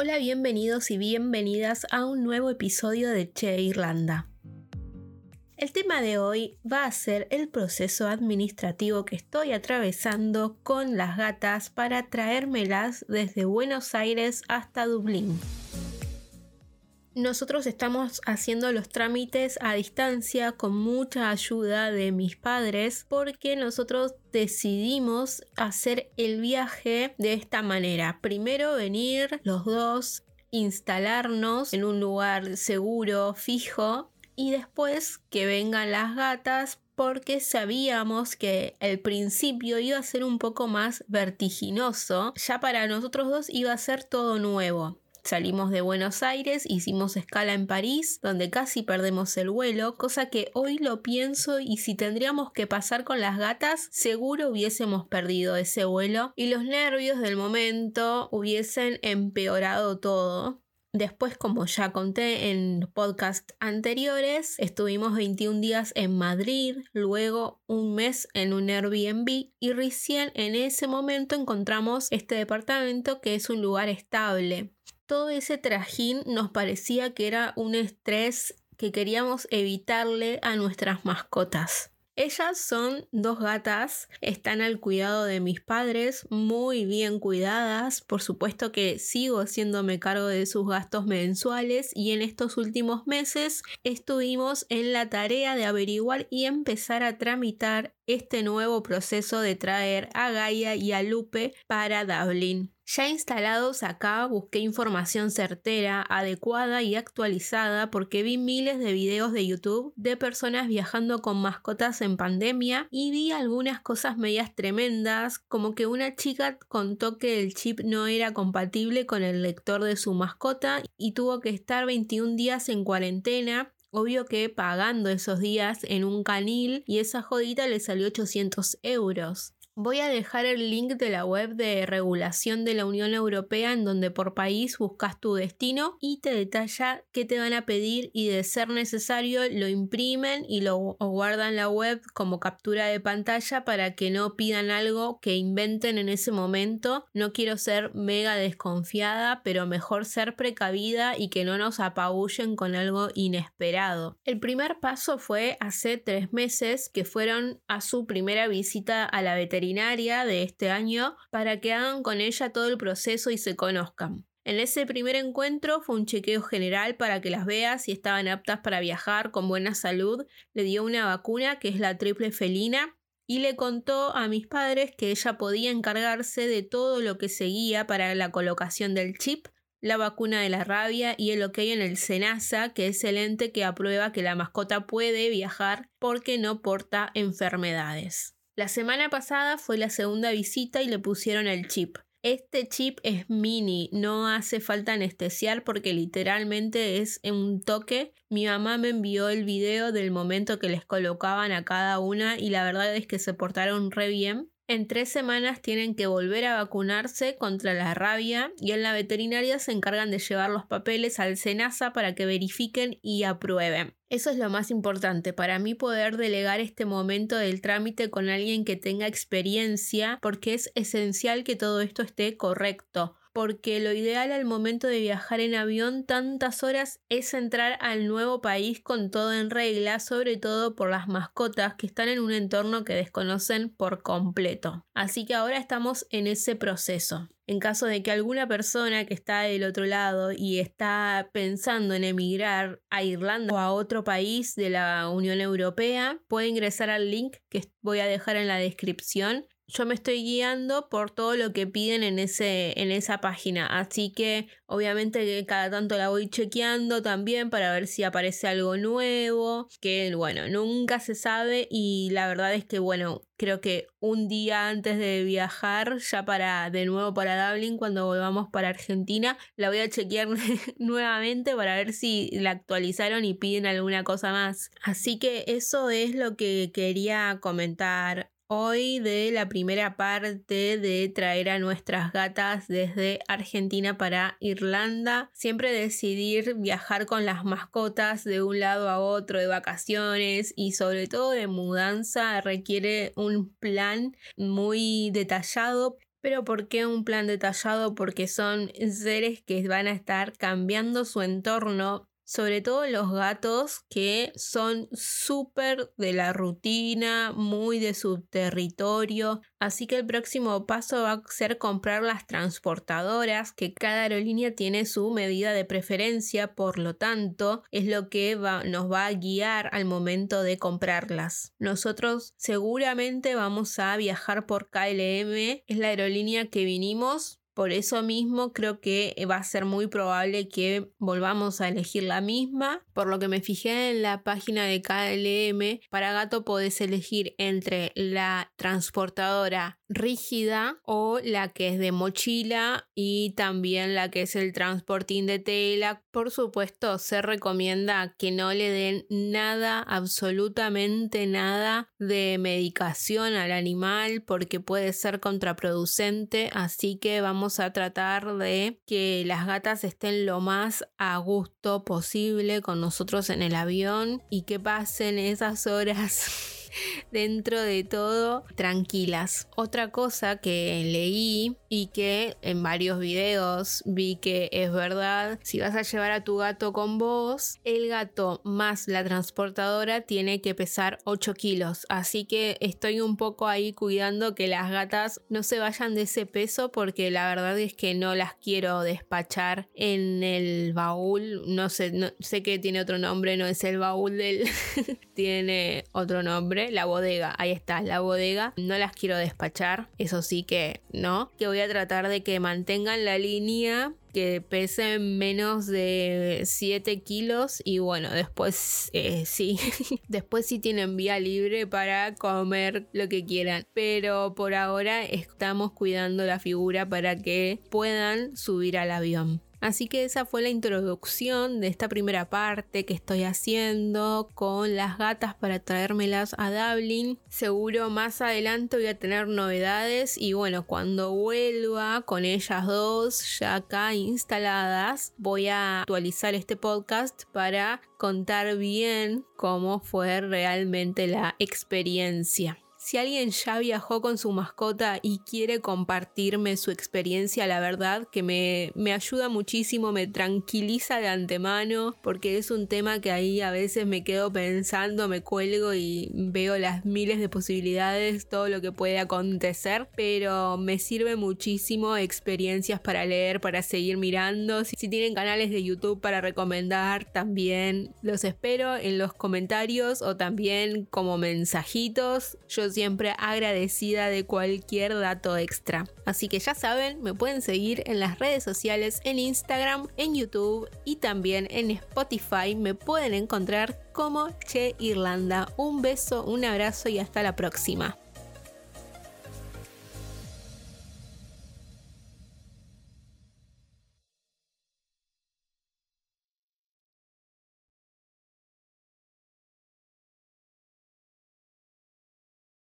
Hola, bienvenidos y bienvenidas a un nuevo episodio de Che Irlanda. El tema de hoy va a ser el proceso administrativo que estoy atravesando con las gatas para traérmelas desde Buenos Aires hasta Dublín. Nosotros estamos haciendo los trámites a distancia con mucha ayuda de mis padres porque nosotros decidimos hacer el viaje de esta manera. Primero venir los dos, instalarnos en un lugar seguro, fijo, y después que vengan las gatas porque sabíamos que el principio iba a ser un poco más vertiginoso. Ya para nosotros dos iba a ser todo nuevo. Salimos de Buenos Aires, hicimos escala en París, donde casi perdemos el vuelo, cosa que hoy lo pienso y si tendríamos que pasar con las gatas, seguro hubiésemos perdido ese vuelo y los nervios del momento hubiesen empeorado todo. Después, como ya conté en podcast anteriores, estuvimos 21 días en Madrid, luego un mes en un Airbnb y recién en ese momento encontramos este departamento que es un lugar estable todo ese trajín nos parecía que era un estrés que queríamos evitarle a nuestras mascotas. Ellas son dos gatas, están al cuidado de mis padres, muy bien cuidadas, por supuesto que sigo haciéndome cargo de sus gastos mensuales y en estos últimos meses estuvimos en la tarea de averiguar y empezar a tramitar este nuevo proceso de traer a Gaia y a Lupe para Dublin. Ya instalados acá busqué información certera, adecuada y actualizada porque vi miles de videos de YouTube de personas viajando con mascotas en pandemia y vi algunas cosas medias tremendas como que una chica contó que el chip no era compatible con el lector de su mascota y tuvo que estar 21 días en cuarentena Obvio que pagando esos días en un canil y esa jodita le salió 800 euros. Voy a dejar el link de la web de regulación de la Unión Europea en donde por país buscas tu destino y te detalla qué te van a pedir y de ser necesario lo imprimen y lo guardan en la web como captura de pantalla para que no pidan algo que inventen en ese momento. No quiero ser mega desconfiada, pero mejor ser precavida y que no nos apabullen con algo inesperado. El primer paso fue hace tres meses que fueron a su primera visita a la veterinaria de este año para que hagan con ella todo el proceso y se conozcan. En ese primer encuentro fue un chequeo general para que las vea si estaban aptas para viajar con buena salud. Le dio una vacuna que es la triple felina y le contó a mis padres que ella podía encargarse de todo lo que seguía para la colocación del chip, la vacuna de la rabia y el ok en el SENASA, que es el ente que aprueba que la mascota puede viajar porque no porta enfermedades. La semana pasada fue la segunda visita y le pusieron el chip. Este chip es mini, no hace falta anestesiar porque literalmente es un toque. Mi mamá me envió el video del momento que les colocaban a cada una y la verdad es que se portaron re bien. En tres semanas tienen que volver a vacunarse contra la rabia y en la veterinaria se encargan de llevar los papeles al SENASA para que verifiquen y aprueben. Eso es lo más importante, para mí poder delegar este momento del trámite con alguien que tenga experiencia porque es esencial que todo esto esté correcto porque lo ideal al momento de viajar en avión tantas horas es entrar al nuevo país con todo en regla, sobre todo por las mascotas que están en un entorno que desconocen por completo. Así que ahora estamos en ese proceso. En caso de que alguna persona que está del otro lado y está pensando en emigrar a Irlanda o a otro país de la Unión Europea, puede ingresar al link que voy a dejar en la descripción yo me estoy guiando por todo lo que piden en, ese, en esa página. Así que obviamente cada tanto la voy chequeando también para ver si aparece algo nuevo. Que bueno, nunca se sabe y la verdad es que bueno, creo que un día antes de viajar, ya para de nuevo para Dublin, cuando volvamos para Argentina, la voy a chequear nuevamente para ver si la actualizaron y piden alguna cosa más. Así que eso es lo que quería comentar hoy de la primera parte de traer a nuestras gatas desde Argentina para Irlanda. Siempre decidir viajar con las mascotas de un lado a otro de vacaciones y sobre todo de mudanza requiere un plan muy detallado Pero ¿por qué un plan detallado? Porque son seres que van a estar cambiando su entorno sobre todo los gatos que son súper de la rutina, muy de su territorio. Así que el próximo paso va a ser comprar las transportadoras, que cada aerolínea tiene su medida de preferencia, por lo tanto es lo que nos va a guiar al momento de comprarlas. Nosotros seguramente vamos a viajar por KLM, es la aerolínea que vinimos por eso mismo creo que va a ser muy probable que volvamos a elegir la misma. Por lo que me fijé en la página de KLM, para gato podés elegir entre la transportadora rígida o la que es de mochila y también la que es el transportín de tela. Por supuesto, se recomienda que no le den nada, absolutamente nada de medicación al animal porque puede ser contraproducente, así que vamos a tratar de que las gatas estén lo más a gusto posible con nosotros en el avión y que pasen esas horas dentro de todo tranquilas. Otra cosa que leí y que en varios videos vi que es verdad, si vas a llevar a tu gato con vos, el gato más la transportadora tiene que pesar 8 kilos. Así que estoy un poco ahí cuidando que las gatas no se vayan de ese peso porque la verdad es que no las quiero despachar en el baúl. No sé, sé que tiene otro nombre, no es el baúl del... tiene otro la bodega, ahí está, la bodega. No las quiero despachar, eso sí que no. Que voy a tratar de que mantengan la línea que pesen menos de 7 kilos y bueno, después eh, sí, después sí tienen vía libre para comer lo que quieran, pero por ahora estamos cuidando la figura para que puedan subir al avión. Así que esa fue la introducción de esta primera parte que estoy haciendo con las gatas para traérmelas a Dublin. Seguro más adelante voy a tener novedades y bueno, cuando vuelva con ellas dos ya acá instaladas, voy a actualizar este podcast para contar bien cómo fue realmente la experiencia. Si alguien ya viajó con su mascota y quiere compartirme su experiencia, la verdad que me, me, ayuda muchísimo, me tranquiliza de antemano, porque es un tema que ahí a veces me quedo pensando, me cuelgo y veo las miles de posibilidades, todo lo que puede acontecer, pero me sirve muchísimo experiencias para leer, para seguir mirando. Si, tienen canales de YouTube para recomendar, también los espero en los comentarios o también como mensajitos. Siempre agradecida de cualquier dato extra. Así que ya saben, me pueden seguir en las redes sociales, en Instagram, en YouTube y también en Spotify. Me pueden encontrar como Che Irlanda. Un beso, un abrazo y hasta la próxima.